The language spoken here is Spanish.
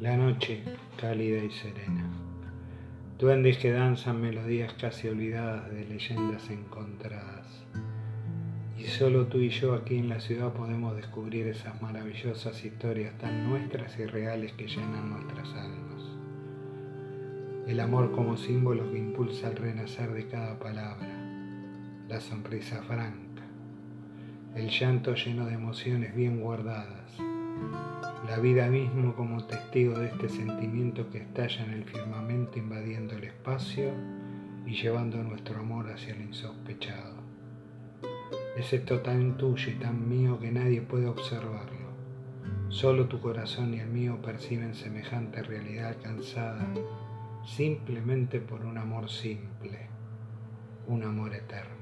La noche, cálida y serena. Duendes que danzan melodías casi olvidadas de leyendas encontradas. Y solo tú y yo aquí en la ciudad podemos descubrir esas maravillosas historias tan nuestras y reales que llenan nuestras almas. El amor como símbolo que impulsa el renacer de cada palabra. La sonrisa franca. El llanto lleno de emociones bien guardadas la vida mismo como testigo de este sentimiento que estalla en el firmamento invadiendo el espacio y llevando nuestro amor hacia el insospechado. Es esto tan tuyo y tan mío que nadie puede observarlo. Solo tu corazón y el mío perciben semejante realidad alcanzada simplemente por un amor simple, un amor eterno.